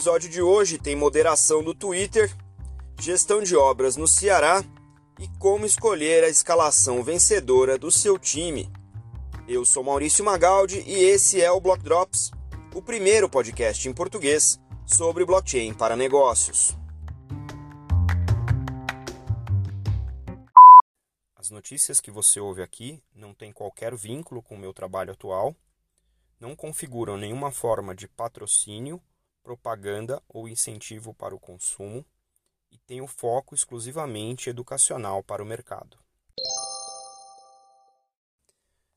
episódio de hoje tem moderação do Twitter, gestão de obras no Ceará e como escolher a escalação vencedora do seu time. Eu sou Maurício Magaldi e esse é o Block Drops, o primeiro podcast em português sobre blockchain para negócios. As notícias que você ouve aqui não têm qualquer vínculo com o meu trabalho atual, não configuram nenhuma forma de patrocínio propaganda ou incentivo para o consumo e tem o foco exclusivamente educacional para o mercado.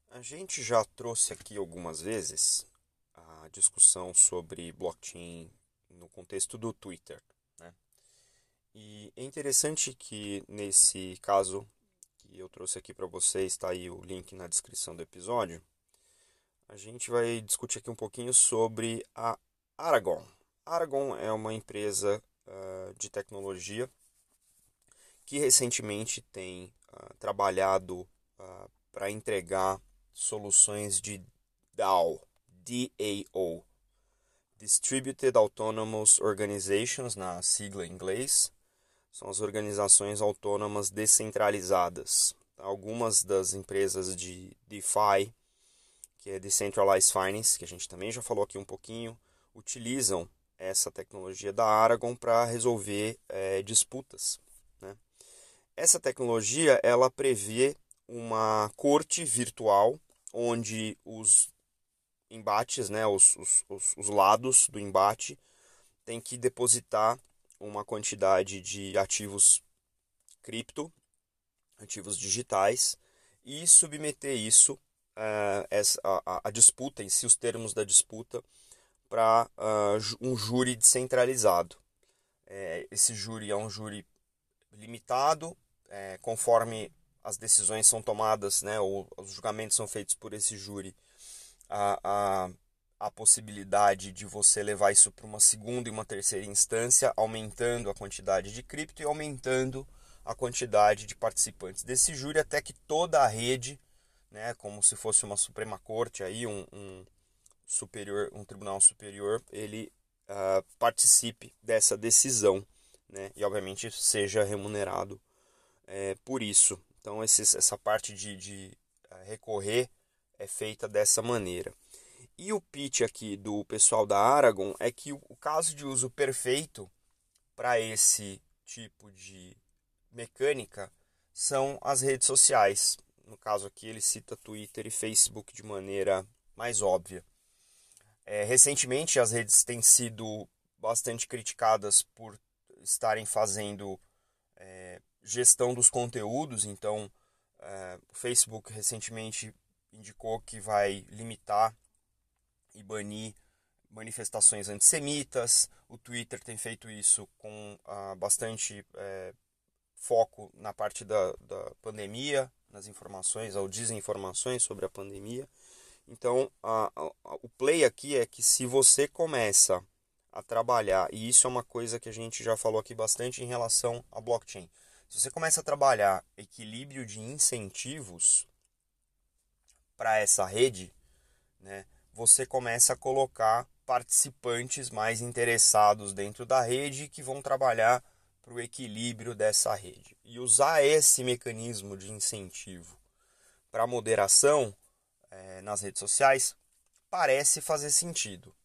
A gente já trouxe aqui algumas vezes a discussão sobre blockchain no contexto do Twitter. Né? E é interessante que nesse caso que eu trouxe aqui para vocês, está aí o link na descrição do episódio, a gente vai discutir aqui um pouquinho sobre a Aragon. Aragon é uma empresa uh, de tecnologia que recentemente tem uh, trabalhado uh, para entregar soluções de DAO, DAO, Distributed Autonomous Organizations, na sigla em inglês, são as organizações autônomas descentralizadas. Algumas das empresas de DeFi, que é Decentralized Finance, que a gente também já falou aqui um pouquinho, utilizam essa tecnologia da Aragon para resolver é, disputas. Né? Essa tecnologia ela prevê uma corte virtual onde os embates, né, os, os, os, os lados do embate, têm que depositar uma quantidade de ativos cripto, ativos digitais, e submeter isso, uh, essa, a, a, disputa em si, os termos da disputa, para uh, um júri descentralizado. É, esse júri é um júri limitado, é, conforme as decisões são tomadas, né, ou os julgamentos são feitos por esse júri, a, a, a possibilidade de você levar isso para uma segunda e uma terceira instância, aumentando a quantidade de cripto e aumentando a quantidade de participantes desse júri, até que toda a rede, né, como se fosse uma Suprema Corte, aí, um, um superior, um tribunal superior, ele uh, participe dessa decisão, né? E obviamente seja remunerado é, por isso. Então esses, essa parte de, de uh, recorrer é feita dessa maneira. E o pitch aqui do pessoal da Aragon é que o caso de uso perfeito para esse tipo de mecânica são as redes sociais. No caso aqui ele cita Twitter e Facebook de maneira mais óbvia. É, recentemente, as redes têm sido bastante criticadas por estarem fazendo é, gestão dos conteúdos. Então, é, o Facebook recentemente indicou que vai limitar e banir manifestações antissemitas. O Twitter tem feito isso com ah, bastante é, foco na parte da, da pandemia, nas informações ou desinformações sobre a pandemia. Então, a, a, o play aqui é que se você começa a trabalhar, e isso é uma coisa que a gente já falou aqui bastante em relação a blockchain. Se você começa a trabalhar equilíbrio de incentivos para essa rede, né, você começa a colocar participantes mais interessados dentro da rede que vão trabalhar para o equilíbrio dessa rede. E usar esse mecanismo de incentivo para moderação é, nas redes sociais, parece fazer sentido.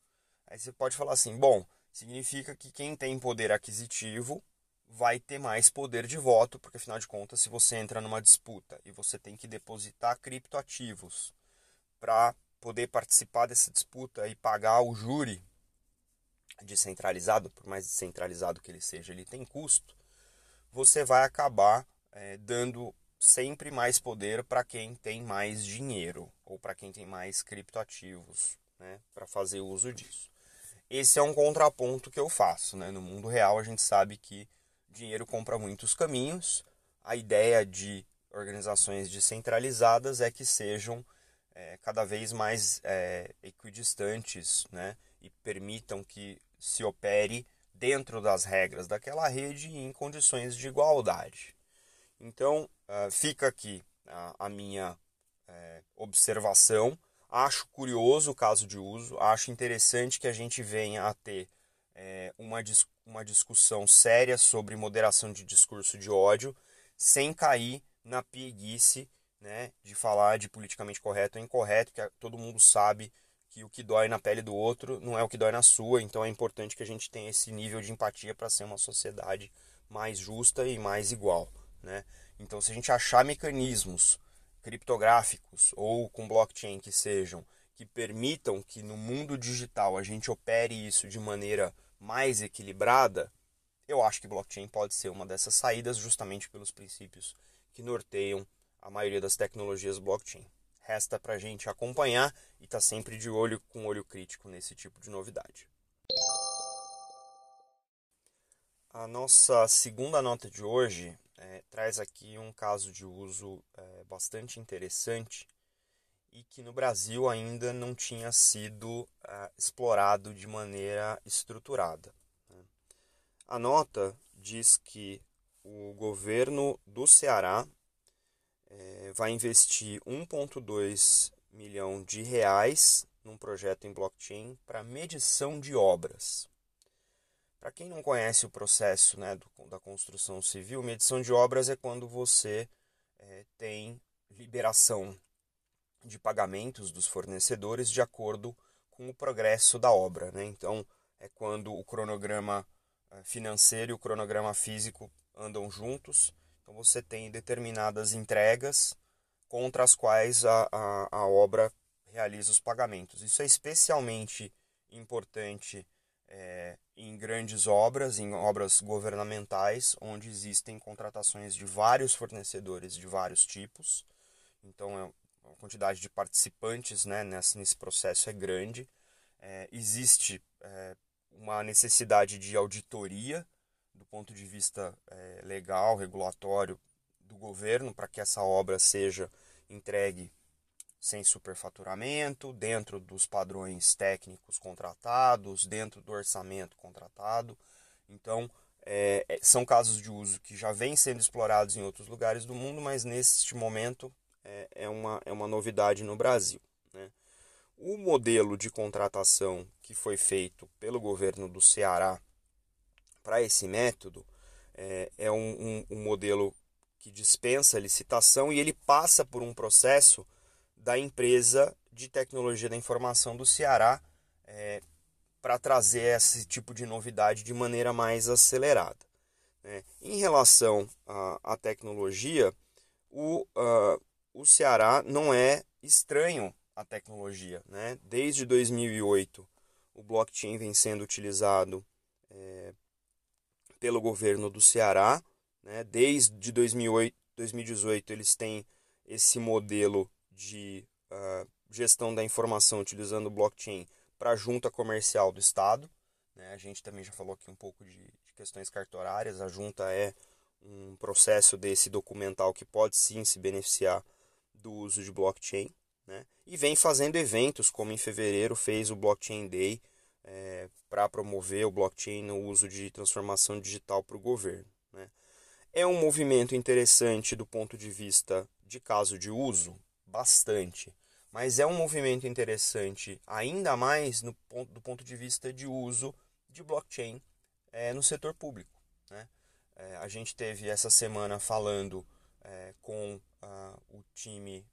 Aí você pode falar assim: bom, significa que quem tem poder aquisitivo vai ter mais poder de voto, porque afinal de contas, se você entra numa disputa e você tem que depositar criptoativos para poder participar dessa disputa e pagar o júri descentralizado, por mais descentralizado que ele seja, ele tem custo, você vai acabar é, dando sempre mais poder para quem tem mais dinheiro ou para quem tem mais criptoativos, né, para fazer uso disso. Esse é um contraponto que eu faço, né? No mundo real a gente sabe que dinheiro compra muitos caminhos. A ideia de organizações descentralizadas é que sejam é, cada vez mais é, equidistantes, né? E permitam que se opere dentro das regras daquela rede e em condições de igualdade. Então, uh, fica aqui a, a minha é, observação. Acho curioso o caso de uso, acho interessante que a gente venha a ter é, uma, uma discussão séria sobre moderação de discurso de ódio, sem cair na pieguice né, de falar de politicamente correto ou incorreto, que todo mundo sabe que o que dói na pele do outro não é o que dói na sua, então é importante que a gente tenha esse nível de empatia para ser uma sociedade mais justa e mais igual. Né? Então, se a gente achar mecanismos criptográficos ou com blockchain que sejam que permitam que no mundo digital a gente opere isso de maneira mais equilibrada, eu acho que blockchain pode ser uma dessas saídas justamente pelos princípios que norteiam a maioria das tecnologias blockchain. Resta para a gente acompanhar e estar tá sempre de olho com olho crítico nesse tipo de novidade. A nossa segunda nota de hoje é, traz aqui um caso de uso é, bastante interessante e que no Brasil ainda não tinha sido é, explorado de maneira estruturada. Né? A nota diz que o governo do Ceará é, vai investir 1,2 milhão de reais num projeto em blockchain para medição de obras. Para quem não conhece o processo né, do, da construção civil, medição de obras é quando você é, tem liberação de pagamentos dos fornecedores de acordo com o progresso da obra. Né? Então, é quando o cronograma é, financeiro e o cronograma físico andam juntos então você tem determinadas entregas contra as quais a, a, a obra realiza os pagamentos. Isso é especialmente importante é, em grandes obras, em obras governamentais, onde existem contratações de vários fornecedores de vários tipos. Então é, a quantidade de participantes né, nesse, nesse processo é grande. É, existe é, uma necessidade de auditoria do ponto de vista é, legal, regulatório do governo, para que essa obra seja entregue sem superfaturamento, dentro dos padrões técnicos contratados, dentro do orçamento contratado. Então, é, é são casos de uso que já vêm sendo explorados em outros lugares do mundo, mas neste momento é, é uma, é uma novidade no Brasil. Né? O modelo de contratação que foi feito pelo governo do Ceará para esse método é, é um, um, um modelo que dispensa licitação e ele passa por um processo da empresa de tecnologia da informação do Ceará é, para trazer esse tipo de novidade de maneira mais acelerada. Né? Em relação à, tecnologia, o, uh, o Ceará não é estranho à tecnologia. Né? Desde 2008, o blockchain vem sendo utilizado é, pelo governo do Ceará. Né? Desde 2008, 2018 eles têm esse modelo de uh, gestão da informação utilizando blockchain para a junta comercial do Estado. Né? A gente também já falou aqui um pouco de, de questões cartorárias. A junta é um processo desse documental que pode sim se beneficiar do uso de blockchain. Né? E vem fazendo eventos, como em fevereiro fez o Blockchain Day, é, para promover o blockchain no uso de transformação digital para o governo. Né? É um movimento interessante do ponto de vista de caso de uso? Bastante. Mas é um movimento interessante ainda mais no ponto, do ponto de vista de uso de blockchain é, no setor público. Né? É, a gente teve essa semana falando é, com uh, o time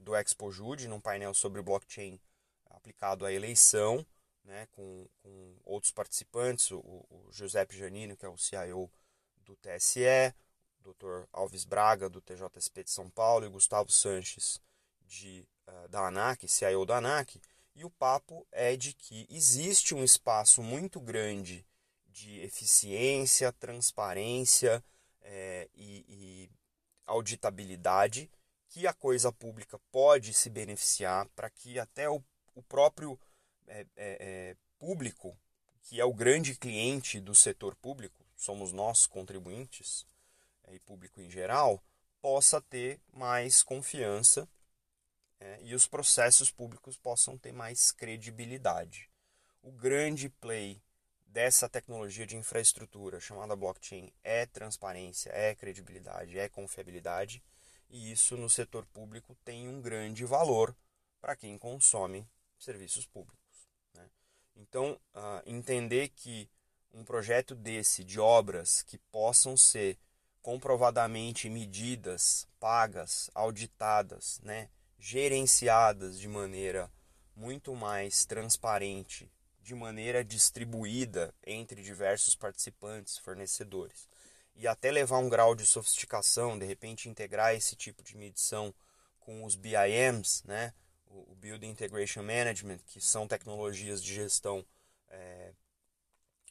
do Expo Jude num painel sobre blockchain aplicado à eleição né, com, com outros participantes, o, o Giuseppe Janino, que é o CIO do TSE, o Dr. Alves Braga, do TJSP de São Paulo, e Gustavo Sanches, de, uh, da ANAC, CIO da ANAC, e o papo é de que existe um espaço muito grande de eficiência, transparência é, e, e auditabilidade que a coisa pública pode se beneficiar para que até o, o próprio é, é, público, que é o grande cliente do setor público, somos nós contribuintes é, e público em geral, possa ter mais confiança é, e os processos públicos possam ter mais credibilidade. O grande play dessa tecnologia de infraestrutura chamada blockchain é transparência, é credibilidade, é confiabilidade, e isso no setor público tem um grande valor para quem consome serviços públicos. Então, uh, entender que um projeto desse de obras que possam ser comprovadamente medidas, pagas, auditadas, né, gerenciadas de maneira muito mais transparente, de maneira distribuída entre diversos participantes, fornecedores, e até levar um grau de sofisticação, de repente integrar esse tipo de medição com os BIMs, né, o Building Integration Management, que são tecnologias de gestão é,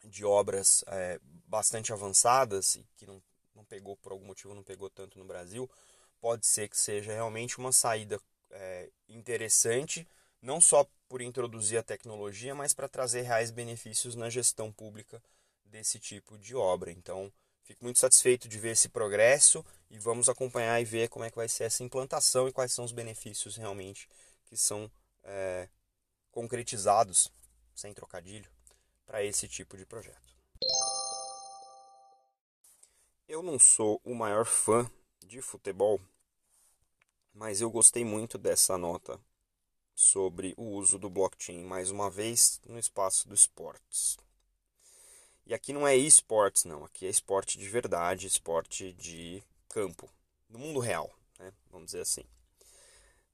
de obras é, bastante avançadas e que não, não pegou por algum motivo não pegou tanto no Brasil, pode ser que seja realmente uma saída é, interessante, não só por introduzir a tecnologia, mas para trazer reais benefícios na gestão pública desse tipo de obra. Então, fico muito satisfeito de ver esse progresso e vamos acompanhar e ver como é que vai ser essa implantação e quais são os benefícios realmente que são é, concretizados, sem trocadilho, para esse tipo de projeto. Eu não sou o maior fã de futebol, mas eu gostei muito dessa nota sobre o uso do blockchain, mais uma vez, no espaço dos esportes. E aqui não é esportes, não, aqui é esporte de verdade, esporte de campo, no mundo real, né? vamos dizer assim.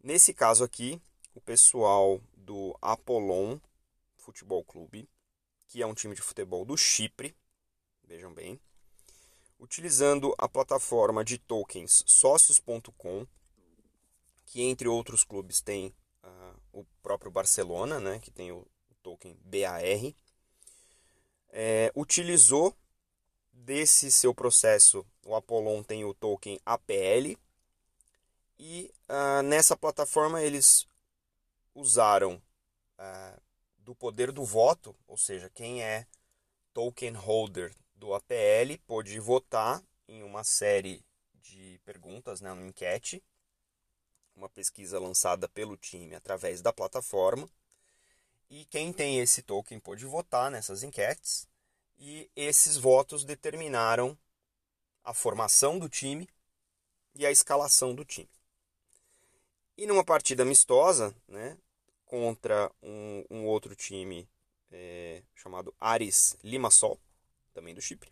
Nesse caso aqui, o pessoal do Apollon Futebol Clube que é um time de futebol do Chipre, vejam bem, utilizando a plataforma de tokens Sócios.com, que entre outros clubes tem uh, o próprio Barcelona, né, que tem o token BAR, é, utilizou desse seu processo, o Apollon tem o token APL, e uh, nessa plataforma eles usaram uh, do poder do voto, ou seja, quem é token holder do APL pôde votar em uma série de perguntas, né, uma enquete, uma pesquisa lançada pelo time através da plataforma. E quem tem esse token pôde votar nessas enquetes, e esses votos determinaram a formação do time e a escalação do time. E numa partida amistosa, né, contra um, um outro time é, chamado Ares Limassol, também do Chipre.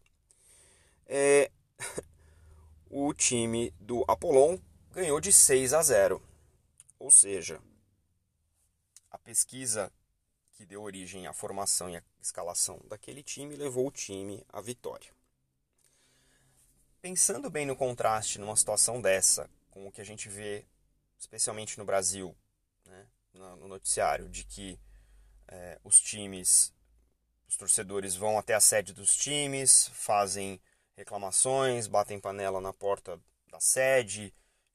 É, o time do Apollon ganhou de 6 a 0. Ou seja, a pesquisa que deu origem à formação e à escalação daquele time levou o time à vitória. Pensando bem no contraste numa situação dessa, com o que a gente vê, especialmente no Brasil, né, no noticiário de que é, os times, os torcedores vão até a sede dos times, fazem reclamações, batem panela na porta da sede,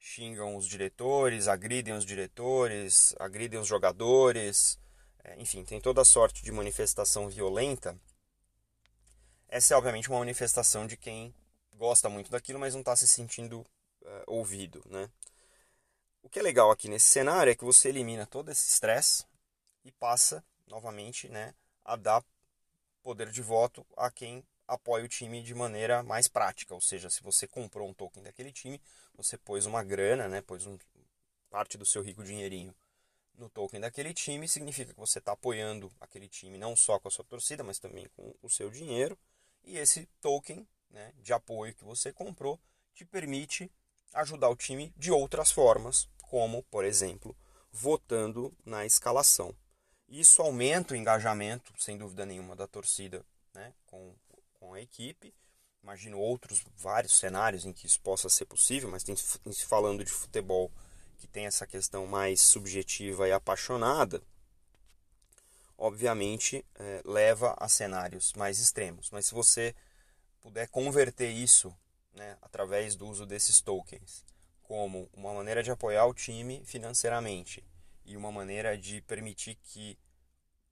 xingam os diretores, agridem os diretores, agridem os jogadores, é, enfim, tem toda sorte de manifestação violenta. Essa é obviamente uma manifestação de quem gosta muito daquilo, mas não está se sentindo é, ouvido, né? O que é legal aqui nesse cenário é que você elimina todo esse estresse e passa novamente né, a dar poder de voto a quem apoia o time de maneira mais prática. Ou seja, se você comprou um token daquele time, você pôs uma grana, né, pôs um, parte do seu rico dinheirinho no token daquele time, significa que você está apoiando aquele time não só com a sua torcida, mas também com o seu dinheiro. E esse token né, de apoio que você comprou te permite ajudar o time de outras formas, como, por exemplo, votando na escalação. Isso aumenta o engajamento, sem dúvida nenhuma, da torcida né, com, com a equipe. Imagino outros vários cenários em que isso possa ser possível, mas tem, falando de futebol que tem essa questão mais subjetiva e apaixonada, obviamente é, leva a cenários mais extremos. Mas se você puder converter isso né, através do uso desses tokens como uma maneira de apoiar o time financeiramente e uma maneira de permitir que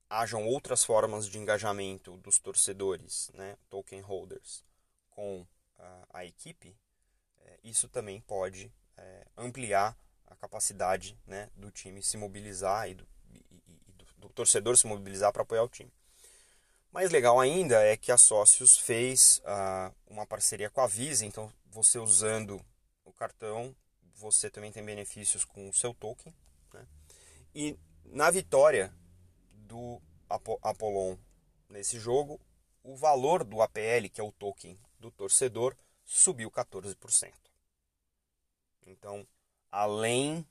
hajam outras formas de engajamento dos torcedores, né, token holders, com a, a equipe, é, isso também pode é, ampliar a capacidade né, do time se mobilizar e do, e, e do, do torcedor se mobilizar para apoiar o time. Mais legal ainda é que a Sócios fez uh, uma parceria com a Visa, então você usando o cartão você também tem benefícios com o seu token. Né? E na vitória do Apollon nesse jogo, o valor do APL, que é o token do torcedor, subiu 14%. Então, além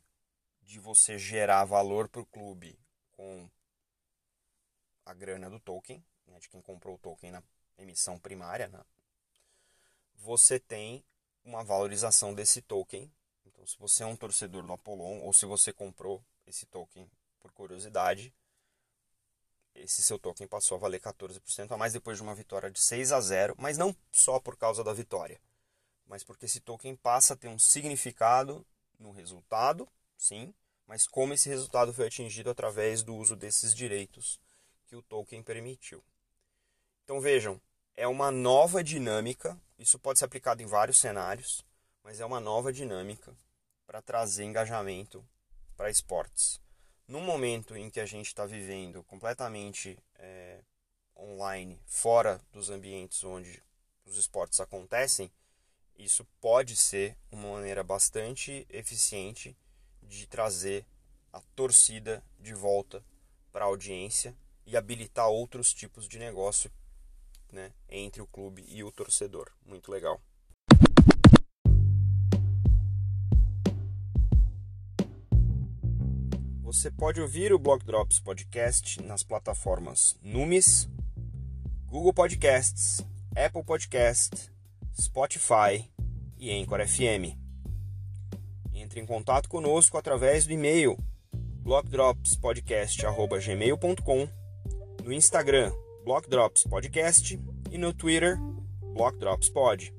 de você gerar valor para o clube com a grana do token, né, de quem comprou o token na emissão primária, né, você tem uma valorização desse token. Então, se você é um torcedor do Apollon ou se você comprou esse token por curiosidade, esse seu token passou a valer 14% a mais depois de uma vitória de 6 a 0, mas não só por causa da vitória, mas porque esse token passa a ter um significado no resultado, sim, mas como esse resultado foi atingido através do uso desses direitos que o token permitiu. Então vejam, é uma nova dinâmica, isso pode ser aplicado em vários cenários, mas é uma nova dinâmica para trazer engajamento para esportes no momento em que a gente está vivendo completamente é, online, fora dos ambientes onde os esportes acontecem, isso pode ser uma maneira bastante eficiente de trazer a torcida de volta para a audiência e habilitar outros tipos de negócio né, entre o clube e o torcedor. Muito legal. Você pode ouvir o Block Drops Podcast nas plataformas Numis, Google Podcasts, Apple Podcast, Spotify e Anchor FM. Entre em contato conosco através do e-mail blockdropspodcast@gmail.com, no Instagram Block Drops Podcast e no Twitter Block Drops Pod.